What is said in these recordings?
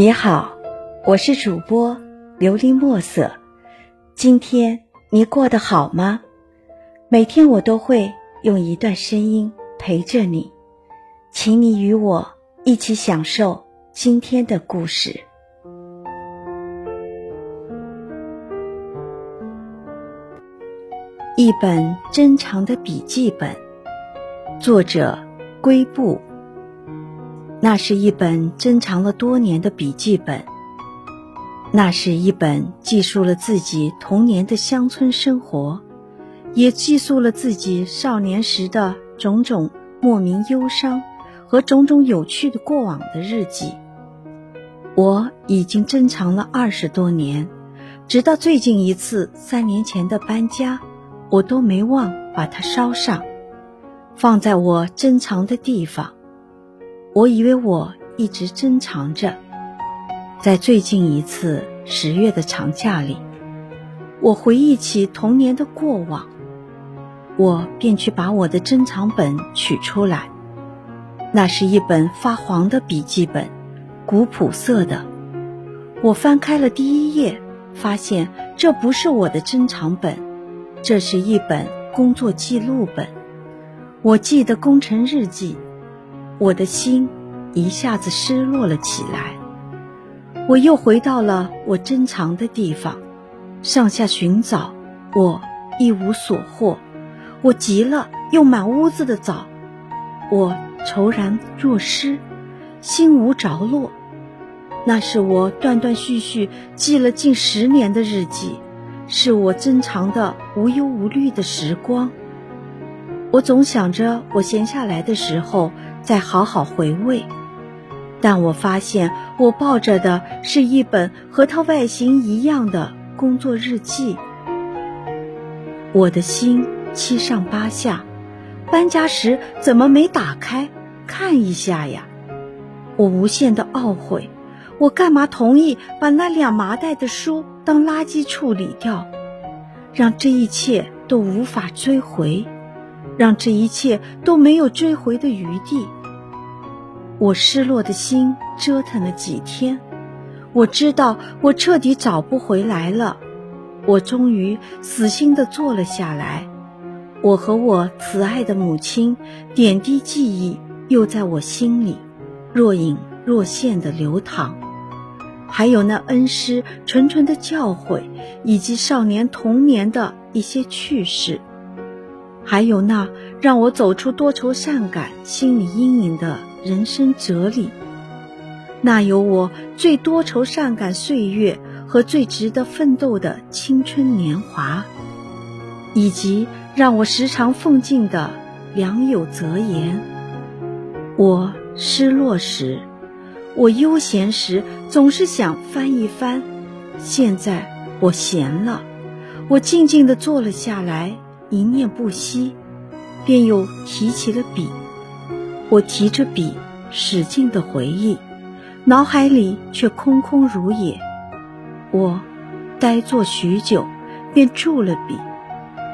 你好，我是主播琉璃墨色。今天你过得好吗？每天我都会用一段声音陪着你，请你与我一起享受今天的故事。一本珍藏的笔记本，作者龟布。那是一本珍藏了多年的笔记本。那是一本记述了自己童年的乡村生活，也记述了自己少年时的种种莫名忧伤和种种有趣的过往的日记。我已经珍藏了二十多年，直到最近一次三年前的搬家，我都没忘把它烧上，放在我珍藏的地方。我以为我一直珍藏着，在最近一次十月的长假里，我回忆起童年的过往，我便去把我的珍藏本取出来。那是一本发黄的笔记本，古朴色的。我翻开了第一页，发现这不是我的珍藏本，这是一本工作记录本。我记得工程日记。我的心一下子失落了起来。我又回到了我珍藏的地方，上下寻找，我一无所获。我急了，又满屋子的找，我愁然若失，心无着落。那是我断断续续记了近十年的日记，是我珍藏的无忧无虑的时光。我总想着，我闲下来的时候。再好好回味，但我发现我抱着的是一本和它外形一样的工作日记。我的心七上八下，搬家时怎么没打开看一下呀？我无限的懊悔，我干嘛同意把那两麻袋的书当垃圾处理掉，让这一切都无法追回？让这一切都没有追回的余地。我失落的心折腾了几天，我知道我彻底找不回来了。我终于死心的坐了下来。我和我慈爱的母亲点滴记忆又在我心里若隐若现的流淌，还有那恩师纯纯的教诲，以及少年童年的一些趣事。还有那让我走出多愁善感、心理阴影的人生哲理，那有我最多愁善感岁月和最值得奋斗的青春年华，以及让我时常奉敬的良友泽言。我失落时，我悠闲时，总是想翻一翻。现在我闲了，我静静地坐了下来。一念不息，便又提起了笔。我提着笔，使劲的回忆，脑海里却空空如也。我呆坐许久，便住了笔，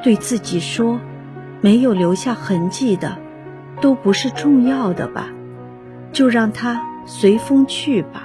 对自己说：“没有留下痕迹的，都不是重要的吧？就让它随风去吧。”